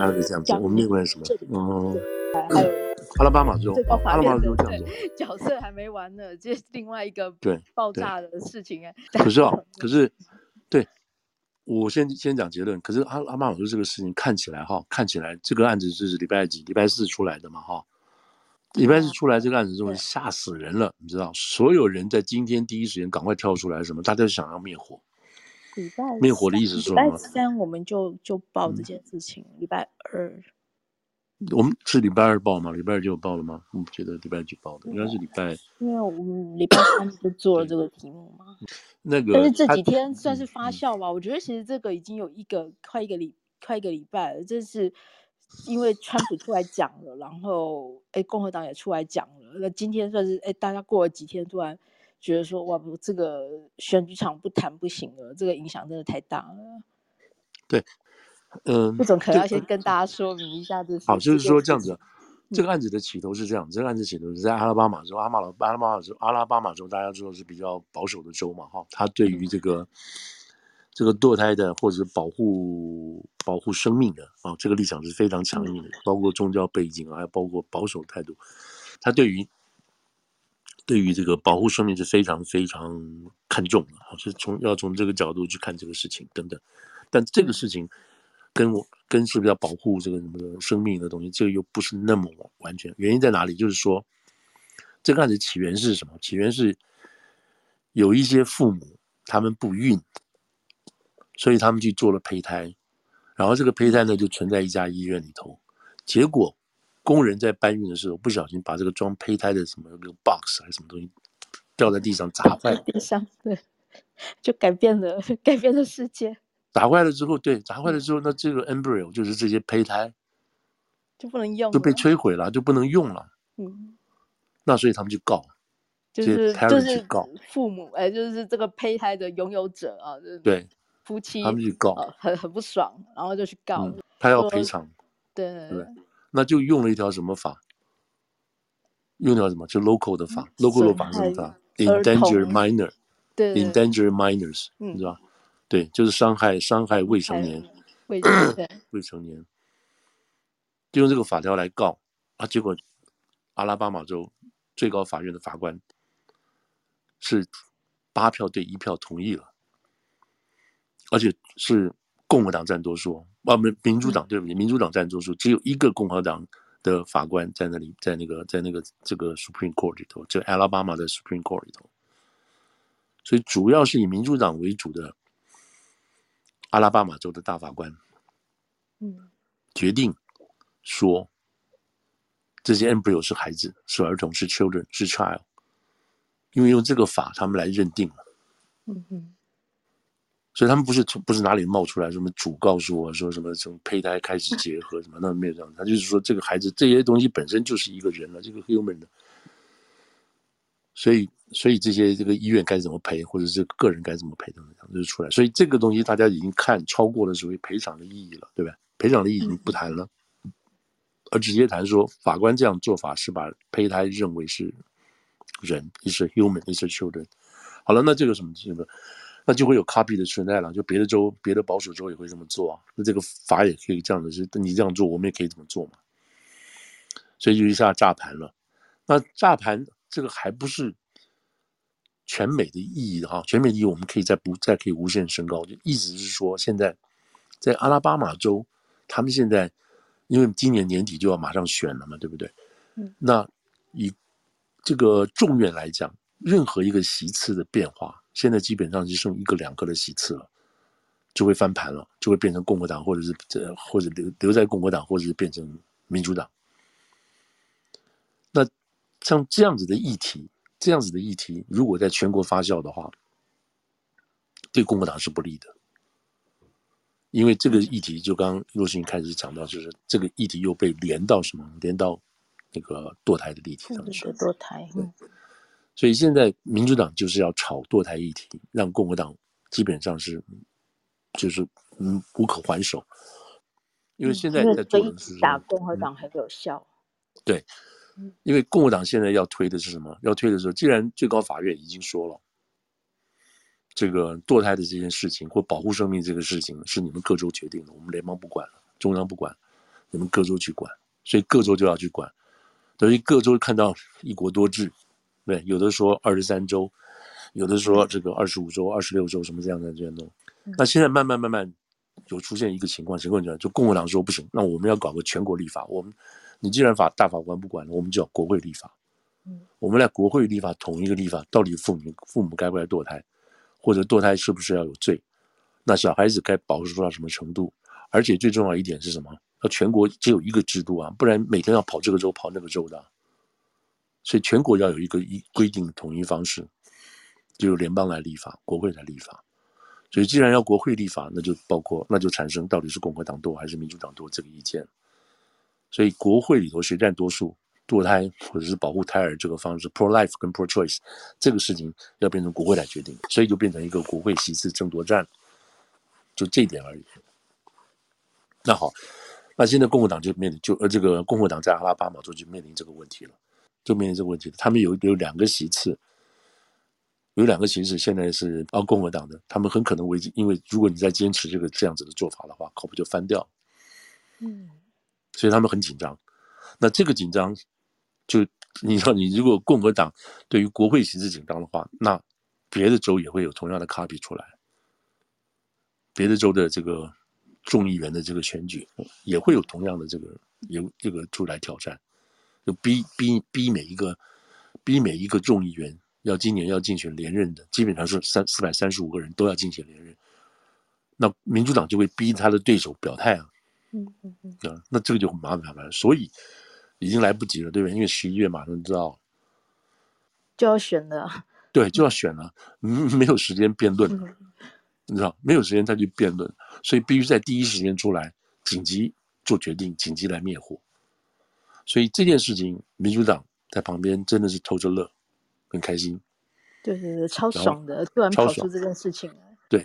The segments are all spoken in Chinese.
哪有这样子？我们另外什么？哦，还有阿拉巴马州，阿拉巴马州这样子。角色还没完呢，这是另外一个对爆炸的事情哎。可是啊，可是，对，我先先讲结论。可是阿阿拉巴马州这个事情看起来哈，看起来这个案子就是礼拜几？礼拜四出来的嘛哈。礼拜四出来这个案子之后吓死人了，你知道，所有人在今天第一时间赶快跳出来，什么？大家想要灭火。礼拜灭火的意思是什么？礼拜三我们就就报这件事情。礼拜二，我们是礼拜二报吗？礼拜二就有报了吗？我觉得礼拜二就报的，应该是礼拜。因为我们礼拜三就做了这个题目嘛。那个，但是这几天算是发酵吧。我觉得其实这个已经有一个快一个礼快一个礼拜了。这是因为川普出来讲了，然后哎，共和党也出来讲了。那今天算是哎，大家过了几天，突然。觉得说哇不，这个选举场不谈不行了，这个影响真的太大了。对，嗯，这种可能要先跟大家说明一下，就是好，就是说这样子，这个案子的起头是这样，嗯、这个案子起头是在阿拉巴马州，阿马老阿拉巴马州，阿拉巴马州大家知道是比较保守的州嘛，哈，他对于这个、嗯、这个堕胎的或者是保护保护生命的啊，这个立场是非常强硬的，嗯、包括宗教背景啊，还有包括保守态度，他对于。对于这个保护生命是非常非常看重的，是从要从这个角度去看这个事情等等。但这个事情跟我跟是不是要保护这个什么生命的东西，这个又不是那么完全。原因在哪里？就是说，这个案子起源是什么？起源是有一些父母他们不孕，所以他们去做了胚胎，然后这个胚胎呢就存在一家医院里头，结果。工人在搬运的时候，不小心把这个装胚胎的什么那个 box 还是什么东西掉在地上砸坏了。地上对，就改变了改变了世界。砸坏了之后，对，砸坏了之后，那这个 embryo 就是这些胚胎就不能用，就被摧毁了，就不能用了。嗯，那所以他们就告，就是就是告父母，哎，就是这个胚胎的拥有者啊，对，夫妻他们去告，很很不爽，然后就去告，他要赔偿，对对对。那就用了一条什么法？用条什么？就 local 的法，local 的法是什么？endanger minor，对，endanger minors，嗯，是吧？对，就是伤害伤害未成年，未成年，未成年，就用这个法条来告啊！结果阿拉巴马州最高法院的法官是八票对一票同意了，而且是共和党占多数。啊，民民主党对不起，民主党占多数，只有一个共和党的法官在那里，在那个在那个这个 Supreme Court 里头，就 Alabama 的 Supreme Court 里头，所以主要是以民主党为主的阿拉巴马州的大法官，嗯，决定说这些 embryo 是孩子，是儿童，是 children，是 child，因为用这个法他们来认定了，嗯嗯。所以他们不是从不是哪里冒出来什么主告诉我说什么从胚胎开始结合什么，那没有这样，他就是说这个孩子这些东西本身就是一个人了，这个 human 的，所以所以这些这个医院该怎么赔，或者是个人该怎么赔怎么样，就是出来。所以这个东西大家已经看超过了所谓赔偿的意义了，对吧？赔偿的意义已经不谈了，而直接谈说法官这样做法是把胚胎认为是人，is a human，is a children。好了，那这个什么这个。那就会有 copy 的存在了，就别的州、别的保守州也会这么做啊。那这个法也可以这样的，是你这样做，我们也可以这么做嘛。所以就一下炸盘了。那炸盘这个还不是全美的意义哈，全美的意义我们可以再不再可以无限升高，就意思是说，现在在阿拉巴马州，他们现在因为今年年底就要马上选了嘛，对不对？嗯。那以这个众院来讲，任何一个席次的变化。现在基本上就剩一个两个的席次了，就会翻盘了，就会变成共和党，或者是这或者留留在共和党，或者是变成民主党。那像这样子的议题，这样子的议题，如果在全国发酵的话，对共和党是不利的，因为这个议题就刚刚若星开始讲到，就是这个议题又被连到什么？连到那个堕胎的议题上去。堕胎。嗯所以现在民主党就是要炒堕胎议题，让共和党基本上是就是嗯无可还手，因为现在在做的是打共和党很有效。对，因为共和党现在要推的是什么？要推的是，既然最高法院已经说了，这个堕胎的这件事情或保护生命这个事情是你们各州决定的，我们联邦不管了，中央不管。你们各州去管，所以各州就要去管，等于各州看到一国多制，对，有的说二十三周，有的说这个二十五周、二十六周什么这样的这样弄。那现在慢慢慢慢有出现一个情况，情况就就共和党说不行，那我们要搞个全国立法，我们你既然法大法官不管了，我们就要国会立法，我们来国会立法统一个立法，到底父母父母该不该堕胎，或者堕胎是不是要有罪？那小孩子该保护到什么程度？而且最重要一点是什么？要全国只有一个制度啊，不然每天要跑这个州跑那个州的。所以全国要有一个一规定的统一方式，就由联邦来立法，国会来立法。所以既然要国会立法，那就包括那就产生到底是共和党多还是民主党多这个意见。所以国会里头谁占多数，堕胎或者是保护胎儿这个方式，pro-life 跟 pro-choice 这个事情要变成国会来决定，所以就变成一个国会席次争夺战。就这一点而已。那好，那现在共和党就面临就呃这个共和党在阿拉巴马州就面临这个问题了，就面临这个问题。他们有有两个席次，有两个席次现在是啊共和党的，他们很可能危机，因为如果你再坚持这个这样子的做法的话，口不就翻掉。嗯，所以他们很紧张。那这个紧张，就你知道，你如果共和党对于国会席次紧张的话，那别的州也会有同样的 copy 出来。别的州的这个众议员的这个选举也会有同样的这个有这个出来挑战，就逼逼逼每一个逼每一个众议员要今年要竞选连任的，基本上是三四百三十五个人都要竞选连任，那民主党就会逼他的对手表态啊，嗯嗯嗯，啊，那这个就很麻烦了，所以已经来不及了，对不对？因为十一月马上知道就要选了，对，就要选了，嗯，没有时间辩论了。嗯你知道没有时间再去辩论，所以必须在第一时间出来，紧急做决定，紧急来灭火。所以这件事情，民主党在旁边真的是偷着乐，很开心。对对对，超爽的，突然跑出这件事情来。对，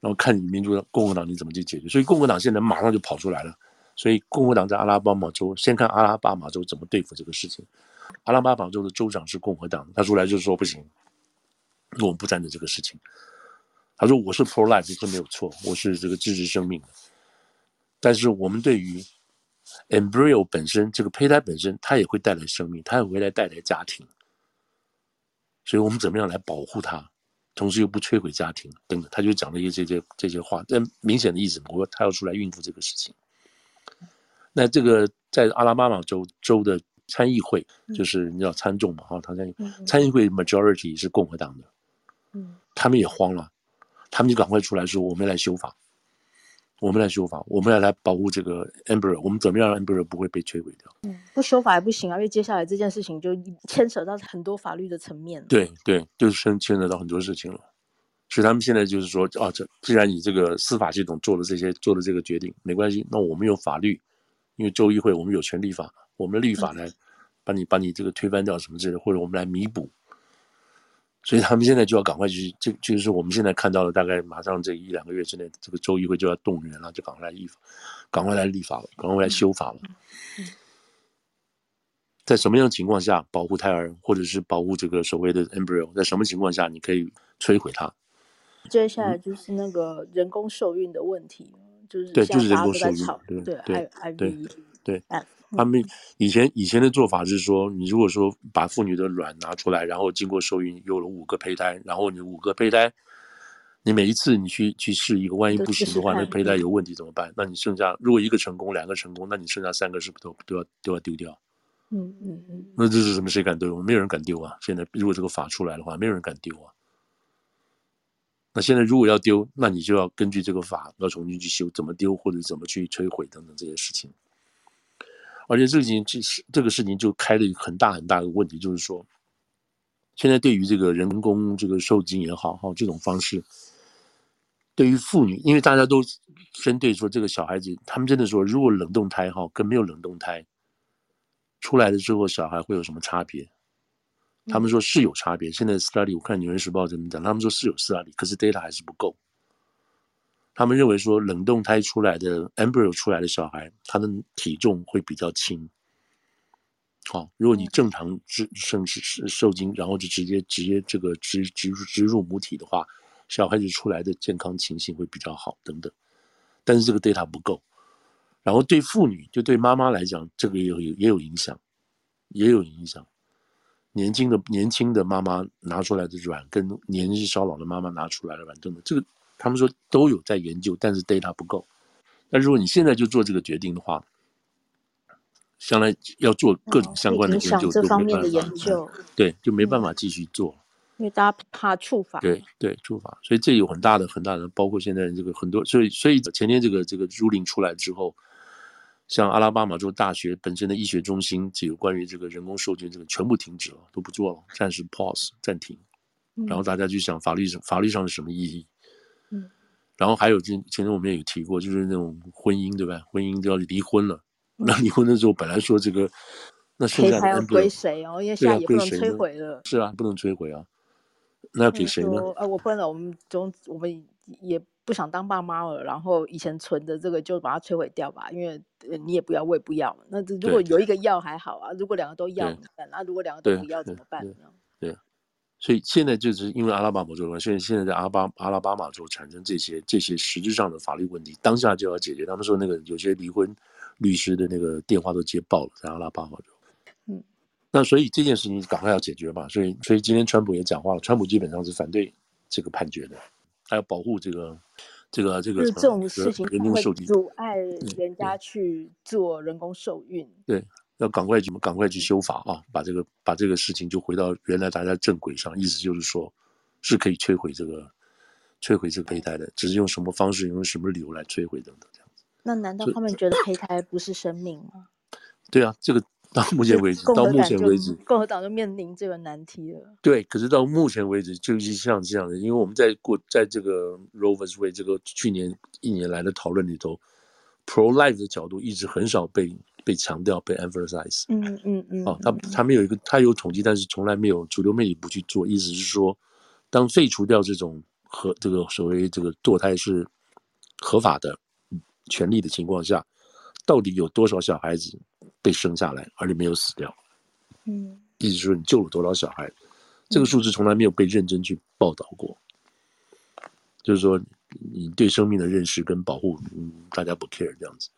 然后看你民主党、共和党你怎么去解决。所以共和党现在马上就跑出来了。所以共和党在阿拉巴马州，先看阿拉巴马州怎么对付这个事情。阿拉巴马州的州长是共和党，他出来就是说不行，我们不赞成这个事情。他说：“我是 pro-life，这没有错，我是这个支持生命的。但是我们对于 embryo 本身，这个胚胎本身，它也会带来生命，它也会来带来家庭。所以我们怎么样来保护它，同时又不摧毁家庭等等。”他就讲了一些这些这些话，但明显的意思，我说他要出来应付这个事情。那这个在阿拉巴马州州的参议会，就是你知道参众嘛，哈，他参议参议会 majority 是共和党的，嗯，他们也慌了。他们就赶快出来说：“我们来修法，我们来修法，我们要来保护这个 embryo，我们怎么样让 embryo 不会被摧毁掉？”嗯，不修法也不行啊，因为接下来这件事情就牵扯到很多法律的层面。对对，就是牵牵扯到很多事情了。所以他们现在就是说：“啊，这既然你这个司法系统做了这些，做了这个决定，没关系，那我们用法律，因为州议会我们有权立法，我们的立法来把你把你这个推翻掉什么之类的，或者我们来弥补。”所以他们现在就要赶快去，这就是我们现在看到的，大概马上这一两个月之内，这个州议会就要动员了，就赶快来立法，赶快来立法了，赶快来修法了。在什么样的情况下保护胎儿，或者是保护这个所谓的 embryo？在什么情况下你可以摧毁它？接下来就是那个人工受孕的问题，嗯、就是对，就是人工受孕，对对对对。对他们以前以前的做法是说，你如果说把妇女的卵拿出来，然后经过受孕有了五个胚胎，然后你五个胚胎，你每一次你去去试一个，万一不行的话，那胚胎有问题怎么办？那你剩下如果一个成功，两个成功，那你剩下三个是不是都都要都要丢掉？嗯嗯嗯。那这是什么？谁敢丢？没有人敢丢啊！现在如果这个法出来的话，没有人敢丢啊。那现在如果要丢，那你就要根据这个法要重新去修，怎么丢或者怎么去摧毁等等这些事情。而且这个事情，这是这个事情就开了一个很大很大的问题，就是说，现在对于这个人工这个受精也好哈，这种方式，对于妇女，因为大家都针对说这个小孩子，他们真的说，如果冷冻胎哈跟没有冷冻胎出来了之后，小孩会有什么差别？他们说是有差别。现在 study 我看《纽约时报》怎么讲，他们说是有 study，可是 data 还是不够。他们认为说，冷冻胎出来的 embryo 出来的小孩，他的体重会比较轻。好，如果你正常植生是受精，然后就直接直接这个植植植入母体的话，小孩子出来的健康情形会比较好等等。但是这个 data 不够，然后对妇女，就对妈妈来讲，这个也有也有影响，也有影响。年轻的年轻的妈妈拿出来的卵，跟年纪稍老的妈妈拿出来的卵，等等，这个他们说都有在研究，但是 data 不够。那如果你现在就做这个决定的话，将来要做各种相关的研究，哦、这方面的研究，对，就没办法继续做。嗯因为大家怕触法，对对触法，所以这有很大的很大的，包括现在这个很多，所以所以前天这个这个 ruling 出来之后，像阿拉巴马州大学本身的医学中心，这有关于这个人工授精这个全部停止了，都不做了，暂时 pause 暂停，然后大家就想法律上法律上是什么意义？嗯，然后还有前前天我们也有提过，就是那种婚姻对吧？婚姻就要离婚了，那离婚的时候本来说这个，那现在要归谁哦？因为现在也不能摧毁了，是啊，不能摧毁啊。那要给谁呢？呃，我分了，我们总我们也不想当爸妈了。然后以前存的这个就把它摧毁掉吧，因为你也不要，我也不要。那如果有一个要还好啊，如果两个都要怎么办？那如果两个都不要怎么办呢？对，所以现在就是因为阿拉巴马州，现在现在在阿巴阿拉巴马州产生这些这些实质上的法律问题，当下就要解决。他们说那个有些离婚律师的那个电话都接爆了，在阿拉巴马州。嗯那所以这件事情赶快要解决嘛，所以所以今天川普也讲话了，川普基本上是反对这个判决的，他要保护这个这个这个这种事情人工受精，阻碍人家去做人工受孕。对，要赶快去赶快去修法啊，把这个把这个事情就回到原来大家正轨上，意思就是说是可以摧毁这个摧毁这个胚胎的，只是用什么方式，用什么理由来摧毁等等这样子。那难道他们觉得胚胎不是生命吗？对啊，这个。到目前为止，到目前为止，共和党就面临这个难题了。对，可是到目前为止，就是像这样的，因为我们在过在这个 Roe vs. Wade 这个去年一年来的讨论里头，pro-life 的角度一直很少被被强调，被 emphasize。嗯嗯嗯。哦，他他没有一个，他有统计，但是从来没有主流媒体不去做。意思是说，当废除掉这种和这个所谓这个堕胎是合法的权利的情况下，到底有多少小孩子？被生下来，而你没有死掉，嗯，意思是说你救了多少小孩，嗯、这个数字从来没有被认真去报道过。嗯、就是说，你对生命的认识跟保护，嗯，大家不 care 这样子。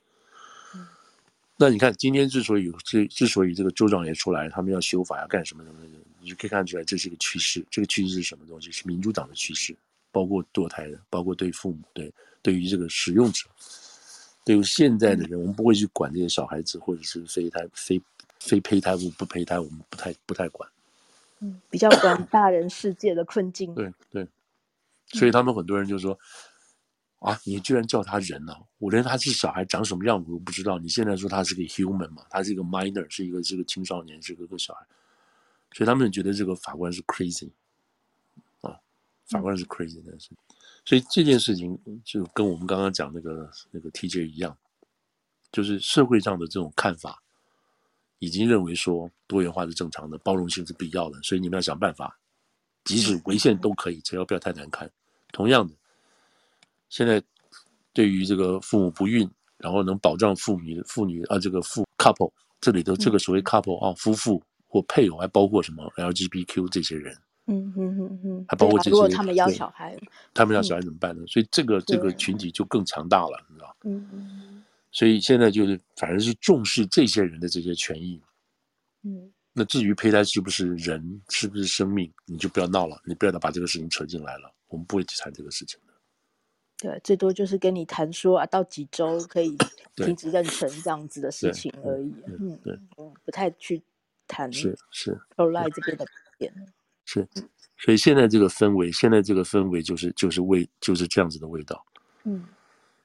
嗯、那你看，今天之所以有之之所以这个州长也出来，他们要修法要干什么什么的，你就可以看出来这是一个趋势。这个趋势是什么东西？是民主党的趋势，包括堕胎的，包括对父母，对对于这个使用者。对于现在的人，我们不会去管这些小孩子，或者是非胎、非非胚胎物不胚胎，我们不太不太管。嗯，比较管大人世界的困境。对对，所以他们很多人就说：“嗯、啊，你居然叫他人呢、啊？我连他是小孩长什么样我都不知道。你现在说他是个 human 嘛？他是一个 minor，是一个是个青少年，是个个小孩。所以他们觉得这个法官是 crazy 啊，法官是 crazy 的是。嗯”所以这件事情就跟我们刚刚讲那个那个 TJ 一样，就是社会上的这种看法，已经认为说多元化是正常的，包容性是必要的，所以你们要想办法，即使违宪都可以，只要不要太难看。同样的，现在对于这个父母不孕，然后能保障妇女妇女啊这个父 couple 这里头这个所谓 couple 啊夫妇或配偶，还包括什么 LGBTQ 这些人。嗯哼哼哼，还包括这些，如果他们要小孩，他们要小孩怎么办呢？嗯、所以这个这个群体就更强大了，你知道？嗯嗯。所以现在就是，反正是重视这些人的这些权益。嗯。那至于胚胎是不是人，是不是生命，你就不要闹了，你不要再把这个事情扯进来了，我们不会去谈这个事情的。对，最多就是跟你谈说啊，到几周可以停止妊娠这样子的事情而已。嗯，对，嗯，不太去谈是是 pro-life 这边的点。是，所以现在这个氛围，现在这个氛围就是就是味就是这样子的味道。嗯，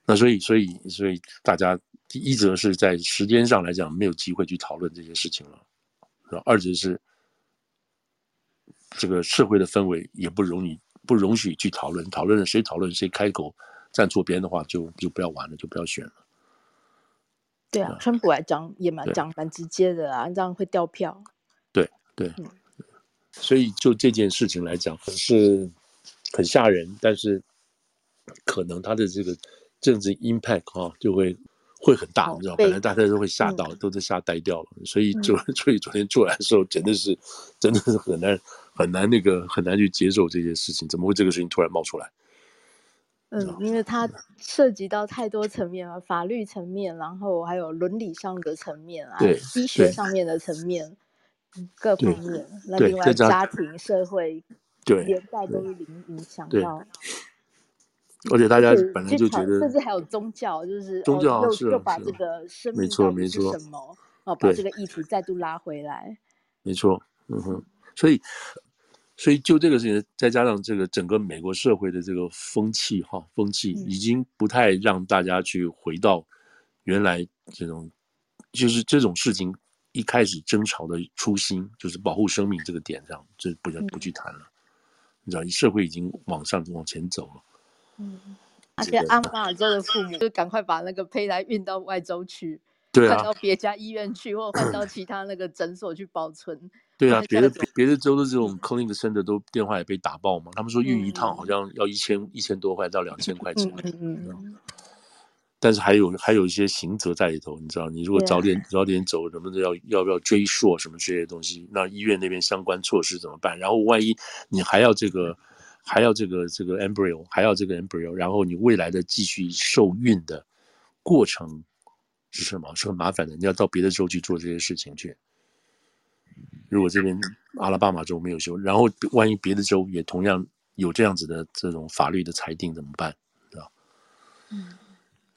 那所以所以所以大家一则是在时间上来讲没有机会去讨论这些事情了，二则是这个社会的氛围也不容易不容许去讨论，讨论了谁讨论谁开口站错边的话就就不要玩了，就不要选了。对啊，川普来讲也蛮讲蛮直接的啊，这样会掉票。对对。嗯所以就这件事情来讲是很吓人，但是可能他的这个政治 impact 哈、啊、就会会很大，你知道，本来大家都会吓到，嗯、都是吓呆掉了。所以就 所以昨天出来的时候，真的是真的是很难很难那个很难去接受这件事情，怎么会这个事情突然冒出来？嗯，因为它涉及到太多层面了，法律层面，然后还有伦理上的层面啊，对，医学上面的层面，各方面。那另外家庭、社会，对，连带都是影影响到。而且大家本来就觉得，甚至还有宗教，就是宗教又又把这个生命到底是什么，哦，把这个议题再度拉回来。没错，嗯哼，所以。所以就这个事情，再加上这个整个美国社会的这个风气，哈，风气已经不太让大家去回到原来这种，就是这种事情一开始争吵的初心，就是保护生命这个点上，这不不去谈了。你知道，社会已经往上往前走了。嗯，而且阿马尔州的父母就赶快把那个胚胎运到外州去，对啊，换到别家医院去，或者换到其他那个诊所去保存。对啊，别的别的州的这种 calling center 都电话也被打爆嘛。他们说运一趟好像要一千、嗯、一千多块到两千块钱。嗯嗯，嗯。但是还有还有一些刑责在里头，你知道，你如果早点早点走，什么的要要不要追溯什么这些东西？那医院那边相关措施怎么办？然后万一你还要这个还要这个这个 embryo 还要这个 embryo，然后你未来的继续受孕的过程是什么？是很麻烦的，你要到别的州去做这些事情去。如果这边阿拉巴马州没有修，然后万一别的州也同样有这样子的这种法律的裁定怎么办？知道？嗯，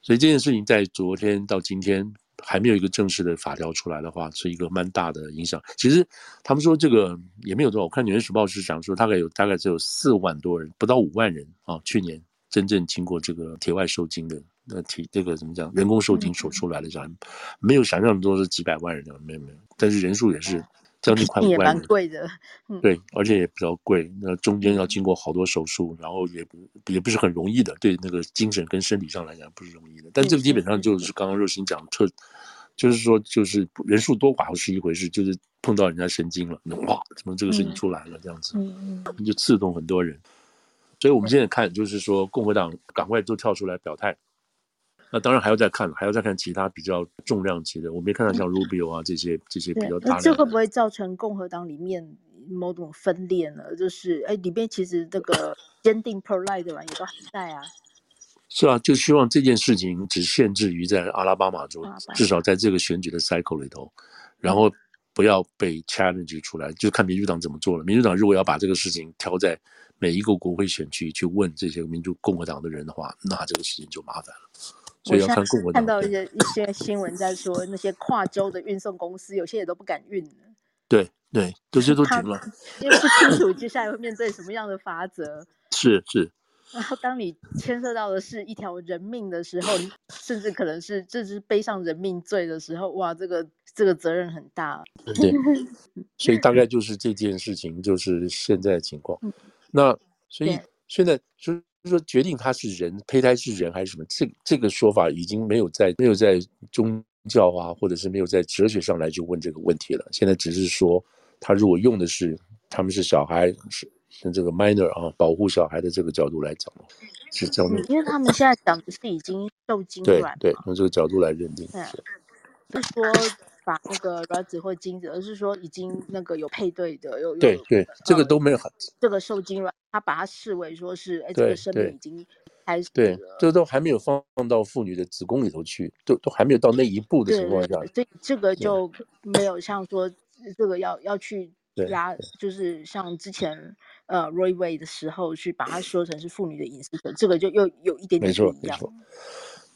所以这件事情在昨天到今天还没有一个正式的法条出来的话，是一个蛮大的影响。其实他们说这个也没有多少，我看《纽约时报》是讲说大概有大概只有四万多人，不到五万人啊，去年真正经过这个铁外受精的那体这个怎么讲人工受精所出来的这样，没有想象中是几百万人的，没有没有，但是人数也是。将近快五万人，也蛮贵的，嗯，对，而且也比较贵。那中间要经过好多手术，然后也也不是很容易的，对那个精神跟身体上来讲不是容易的。但这个基本上就是刚刚若心讲特，就是说就是人数多寡是一回事，就是碰到人家神经了，哇，怎么这个事情出来了这样子，嗯嗯，就刺痛很多人。所以我们现在看就是说共和党赶快都跳出来表态。那当然还要再看，还要再看其他比较重量级的。我没看到像 Rubio 啊这些这些比较大的。那这会不会造成共和党里面某种分裂呢？就是哎，里边其实这个坚定 pro-life 的人也都还在啊。是啊，就希望这件事情只限制于在阿拉巴马州，至少在这个选举的 cycle 里头，然后不要被 challenge 出来，就看民主党怎么做了。民主党如果要把这个事情挑在每一个国会选区去问这些民主共和党的人的话，那这个事情就麻烦了。所以要看共和党，看到一些一些新闻在说，那些跨州的运送公司有些也都不敢运了。对对，这些都停了，因为不清楚接下来会面对什么样的法则。是是。然后当你牵涉到的是一条人命的时候，甚至可能是这是背上人命罪的时候，哇，这个这个责任很大。对。所以 大概就是这件事情，就是现在的情况。那所以现在就。就是说，决定他是人，胚胎是人还是什么？这这个说法已经没有在没有在宗教啊，或者是没有在哲学上来去问这个问题了。现在只是说，他如果用的是他们是小孩，是是这个 minor 啊，保护小孩的这个角度来讲，是这样的。因为他们现在讲的是已经受精卵，对对，用这个角度来认定。对，是说把那个卵子或精子，而是说已经那个有配对的，有有对对，这个都没有。这个受精卵。他把它视为说是，哎，这个生命已经开始了，对，这都还没有放到妇女的子宫里头去，都都还没有到那一步的情况下，所以这个就没有像说这个要要去 压，就是像之前呃 Roe Wade 的时候去把它说成是妇女的隐私权，这个就又有一点点不一样。没错，没错。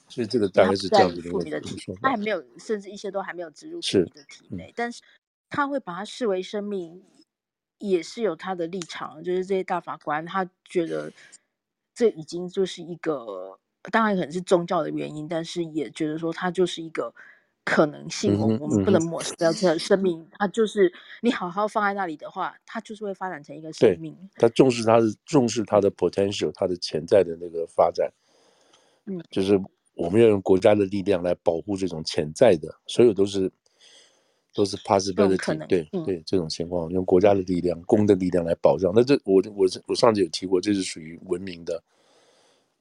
所以这个大概是这样子的。妇女的体，他还没有，甚至一些都还没有植入妇女的体内，但是他会把它视为生命。也是有他的立场，就是这些大法官他觉得这已经就是一个，当然可能是宗教的原因，但是也觉得说他就是一个可能性，我、嗯、我们不能抹杀掉这个生命，它就是你好好放在那里的话，它就是会发展成一个生命。他重视他的重视他的 potential，他的潜在的那个发展，嗯，就是我们要用国家的力量来保护这种潜在的，所有都是。都是 possibility，对、嗯、对，这种情况用国家的力量、公的力量来保障。那这我我我上次有提过，这是属于文明的，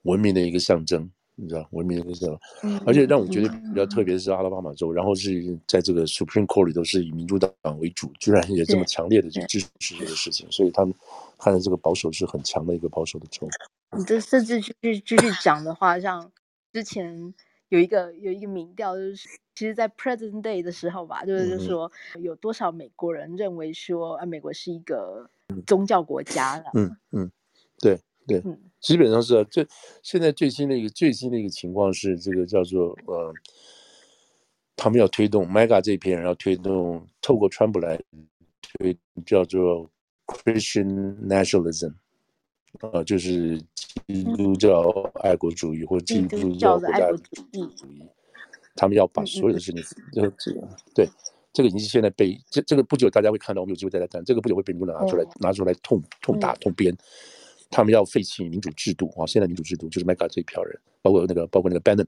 文明的一个象征，你知道，文明的一个象征。嗯、而且让我觉得比较特别的是阿拉巴马州，嗯、然后是在这个 Supreme Court 里头是以民主党为主，居然也这么强烈的去支持这个事情，所以他们看来这个保守是很强的一个保守的州。你这甚至继续继续讲的话，像之前有一个有一个民调，就是其实，在 President Day 的时候吧，就是说有多少美国人认为说啊，美国是一个宗教国家了。嗯嗯，对对，嗯，基本上是啊。这现在最新的一个最新的一个情况是，这个叫做呃，他们要推动 MAGA 这批人要推动，透过川普来推叫做 Christian Nationalism。呃，就是基督教爱国主义或基督教国家主义，他们要。把所有的事情，就这个对，这个已经是现在被这这个不久大家会看到，我们有机会再来谈，这个不久会被民主党拿出来拿出来痛痛打痛鞭，他们要废弃民主制度啊，现在民主制度就是 MAGA 这一票人，包括那个包括那个 Bannon，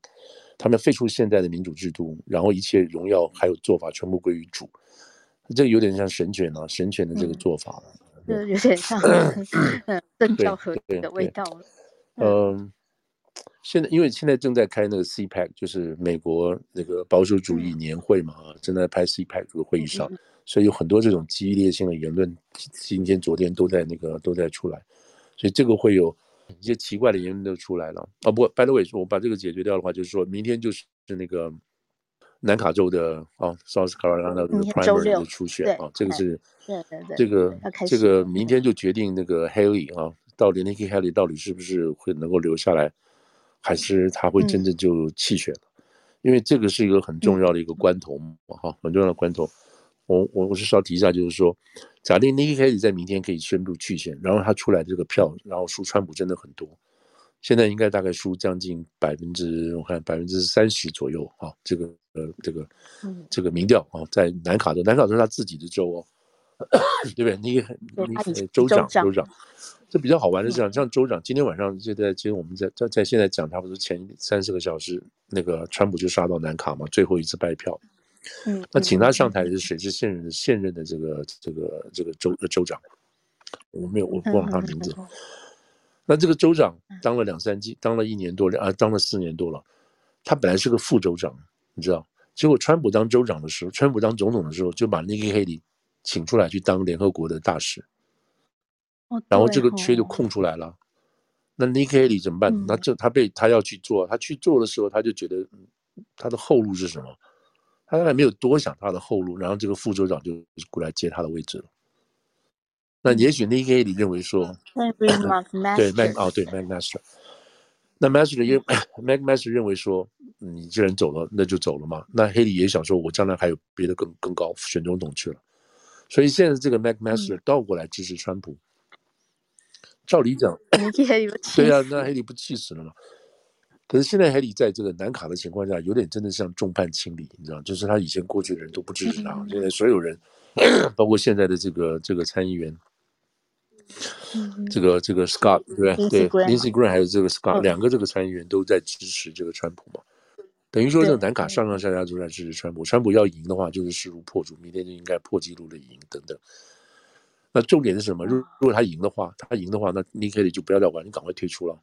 他们要废除现在的民主制度，然后一切荣耀还有做法全部归于主，这个有点像神权啊，神权的这个做法。就有点像嗯，政教合一的味道了。嗯，现在因为现在正在开那个 CPEC，就是美国那个保守主义年会嘛，啊，正在拍 CPEC 这个会议上，所以有很多这种激烈性的言论，今天、昨天都在那个都在出来，所以这个会有一些奇怪的言论都出来了。啊，不过 by the way，我把这个解决掉的话，就是说明天就是那个。南卡州的啊，South Carolina 的 primary 的初选啊，这个是，对对对，这个这个明天就决定那个 Haley 啊，到底 Nikki Haley 到底是不是会能够留下来，还是他会真正就弃选了？因为这个是一个很重要的一个关头嘛，哈，很重要的关头。我我我是稍提一下，就是说，假定 Nikki Haley 在明天可以宣布弃选，然后他出来这个票，然后输川普真的很多。现在应该大概输将近百分之，我看百分之三十左右啊，这个呃，这个这个民调啊，在南卡州，南卡州是他自己的州哦，对不对？你你州长州长，这比较好玩的是这样，像州长今天晚上就在，其实我们在在在现在讲，差不多前三四个小时，那个川普就杀到南卡嘛，最后一次拜票。嗯，那请他上台的是谁？是现任的现任的这个这个这个州州长，我没有我忘了他名字。那这个州长当了两三季，当了一年多，啊，当了四年多了。他本来是个副州长，你知道？结果川普当州长的时候，川普当总统的时候，就把 Nikki Haley 请出来去当联合国的大使。然后这个缺就空出来了。那 Nikki Haley 怎么办？那这他被他要去做，他去做的时候，他就觉得他的后路是什么？他还没有多想他的后路，然后这个副州长就过来接他的位置了。那也许 Nikki Haley 认为说，对对 McMaster，那 Master 因为 McMaster 认为说，你既然走了，那就走了嘛。那 Haley 也想说，我将来还有别的更更高选总统去了，所以现在这个 McMaster 倒过来支持川普。照理讲，对啊，那 Haley 不气死了吗？可是现在 Haley 在这个南卡的情况下，有点真的像众叛亲离，你知道，就是他以前过去的人都不支持他，现在所有人，包括现在的这个这个参议员。这个这个 Scott 对不对？对，Lindsey Graham 还有这个 Scott 两个这个参议员都在支持这个川普嘛？等于说这个南卡上上下下都在支持川普。川普要赢的话，就是势如破竹，明天就应该破纪录的赢等等。那重点是什么？如如果他赢的话，他赢的话，那 Nikki Haley 就不要再玩，你赶快退出了。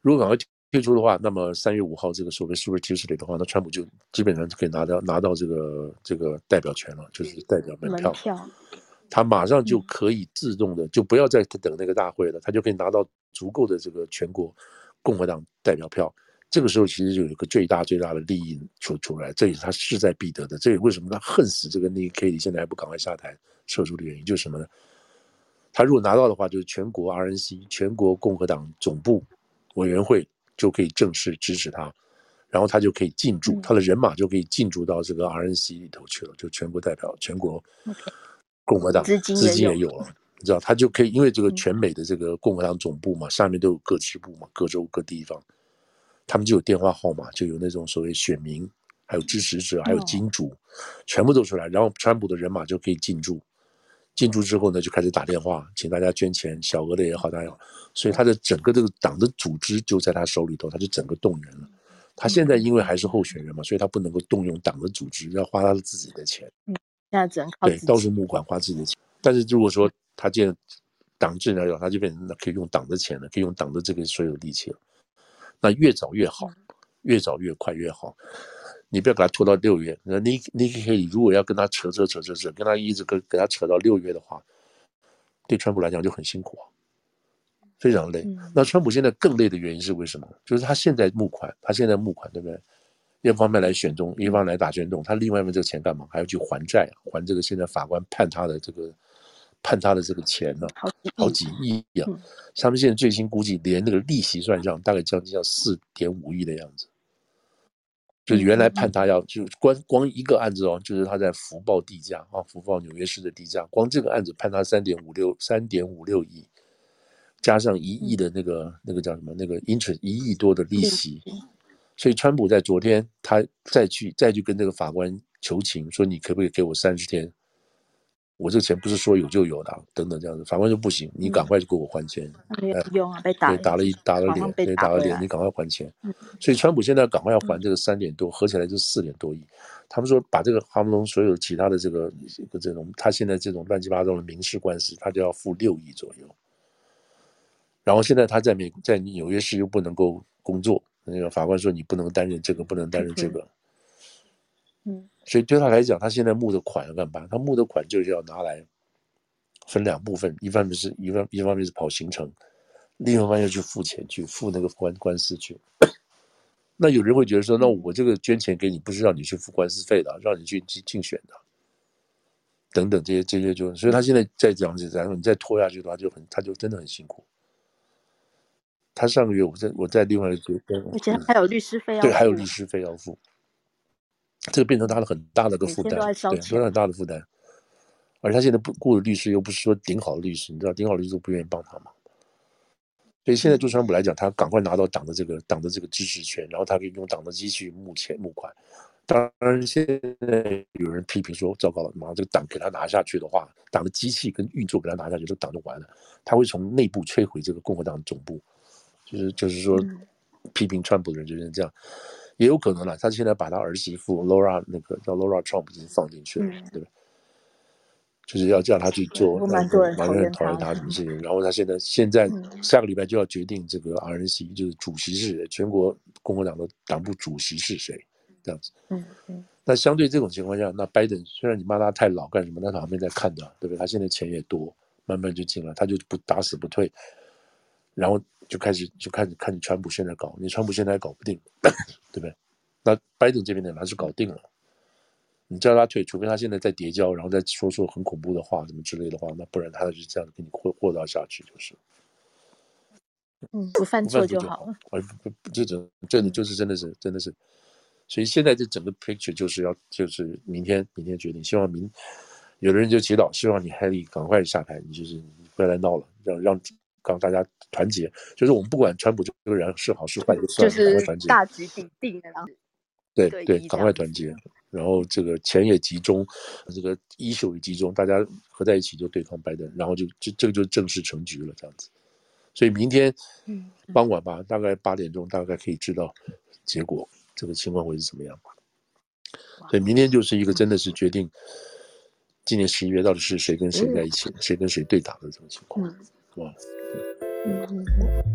如果赶快退出的话，那么三月五号这个所谓 Super Tuesday 的话，那川普就基本上就可以拿到拿到这个这个代表权了，就是代表门票。他马上就可以自动的，就不要再等那个大会了，他就可以拿到足够的这个全国共和党代表票。这个时候其实就有一个最大最大的利益出出来，这也是他势在必得的。这也为什么他恨死这个 Nikki Haley 现在还不赶快下台撤出的原因，就是什么呢？他如果拿到的话，就是全国 RNC 全国共和党总部委员会就可以正式支持他，然后他就可以进驻，他的人马就可以进驻到这个 RNC 里头去了，就全国代表全国。共和党资金也有。了，你知道，他就可以因为这个全美的这个共和党总部嘛，下面都有各支部嘛，各州各地方，他们就有电话号码，就有那种所谓选民，还有支持者，还有金主，全部都出来，然后川普的人马就可以进驻，进驻之后呢，就开始打电话，请大家捐钱，小额的也好，大家好，所以他的整个这个党的组织就在他手里头，他就整个动员了。他现在因为还是候选人嘛，所以他不能够动用党的组织，要花他的自己的钱。现在只能靠对，到处募款花自己的钱。但是如果说他建党治了，他就变成可以用党的钱了，可以用党的这个所有力气了。那越早越好，越早越快越好。你不要给他拖到六月。那你你可以，如果要跟他扯扯扯扯扯，跟他一直跟给他扯到六月的话，对川普来讲就很辛苦啊。非常累。那川普现在更累的原因是为什么？就是他现在募款，他现在募款，对不对？一方面来选中，一方面来打选总，他另外一方面这个钱干嘛？还要去还债，还这个现在法官判他的这个判他的这个钱呢、啊？好几亿呀、啊！他们现在最新估计，连那个利息算上，大概将近要四点五亿的样子。就原来判他要就光光一个案子哦，就是他在福报地价啊，福报纽约市的地价，光这个案子判他三点五六三点五六亿，加上一亿的那个那个叫什么那个 interest 一亿多的利息。所以，川普在昨天，他再去再去跟这个法官求情，说你可不可以给我三十天？我这个钱不是说有就有的，等等这样子。法官说不行，你赶快就给我还钱。没有用啊，被打，打了一打了脸，被打了脸，你赶快还钱。所以，川普现在赶快要还这个三点多，合起来就四点多亿。他们说把这个哈姆龙所有其他的这个这种，他现在这种乱七八糟的民事官司，他就要付六亿左右。然后现在他在美在纽约市又不能够工作。那个法官说：“你不能担任这个，不能担任这个。”嗯，所以对他来讲，他现在募的款要干嘛？他募的款就是要拿来分两部分，一方面是一方一方面是跑行程，另一方面要去付钱去付那个官官司去。那有人会觉得说：“那我这个捐钱给你，不是让你去付官司费的，让你去竞竞选的，等等这些这些就……所以他现在再这样子，然后你再拖下去的话，就很他就真的很辛苦。”他上个月我在我在另外一个，而且还有律师费要付，对，还有律师费要付，这个变成他的很大的一个负担，对，都是很大的负担。而他现在不雇的律师又不是说顶好的律师，你知道顶好的律师都不愿意帮他嘛。所以现在对川普来讲，他赶快拿到党的这个党的这个支持权，然后他可以用党的机器募钱募款。当然，现在有人批评说，糟糕了，马上这个党给他拿下去的话，党的机器跟运作给他拿下去，这个党就完了，他会从内部摧毁这个共和党总部。就是就是说，批评川普的人就是这样，也有可能了。他现在把他儿媳妇 Laura 那个叫 Laura Trump 已经放进去了，对吧？就是要叫他去做，蛮多人讨厌他什么事情。然后他现在现在下个礼拜就要决定这个 RNC 就是主席是谁，全国共和党的党部主席是谁，这样子。嗯嗯。那相对这种情况下，那拜登虽然你骂他太老干什么，那他旁边在看的，对不对？他现在钱也多，慢慢就进来，他就不打死不退。然后就开始就开始看你川普现在搞，你川普现在还搞不定，对不对？那拜登这边呢，还是搞定了。你叫他退，除非他现在在叠交，然后再说说很恐怖的话，什么之类的话，那不然他就是这样跟你豁豁到下去就是。嗯，不犯错就好了。而不不这种真的就是真的是真的是，所以现在这整个 picture 就是要就是明天明天决定，希望明有的人就祈祷，希望你 Haley 赶快下台，你就是你不要来闹了，让让。让大家团结，就是我们不管川普这个人是好是坏，就算了，赶快团结。大局已定，然后对对，赶快团结，然后这个钱也集中，这个衣袖也集中，大家合在一起就对抗拜登，然后就这这个就正式成局了，这样子。所以明天傍晚吧，大概八点钟，大概可以知道结果，这个情况会是怎么样。所以明天就是一个真的是决定今年十一月到底是谁跟谁在一起，谁跟谁对打的这种情况，ます。うん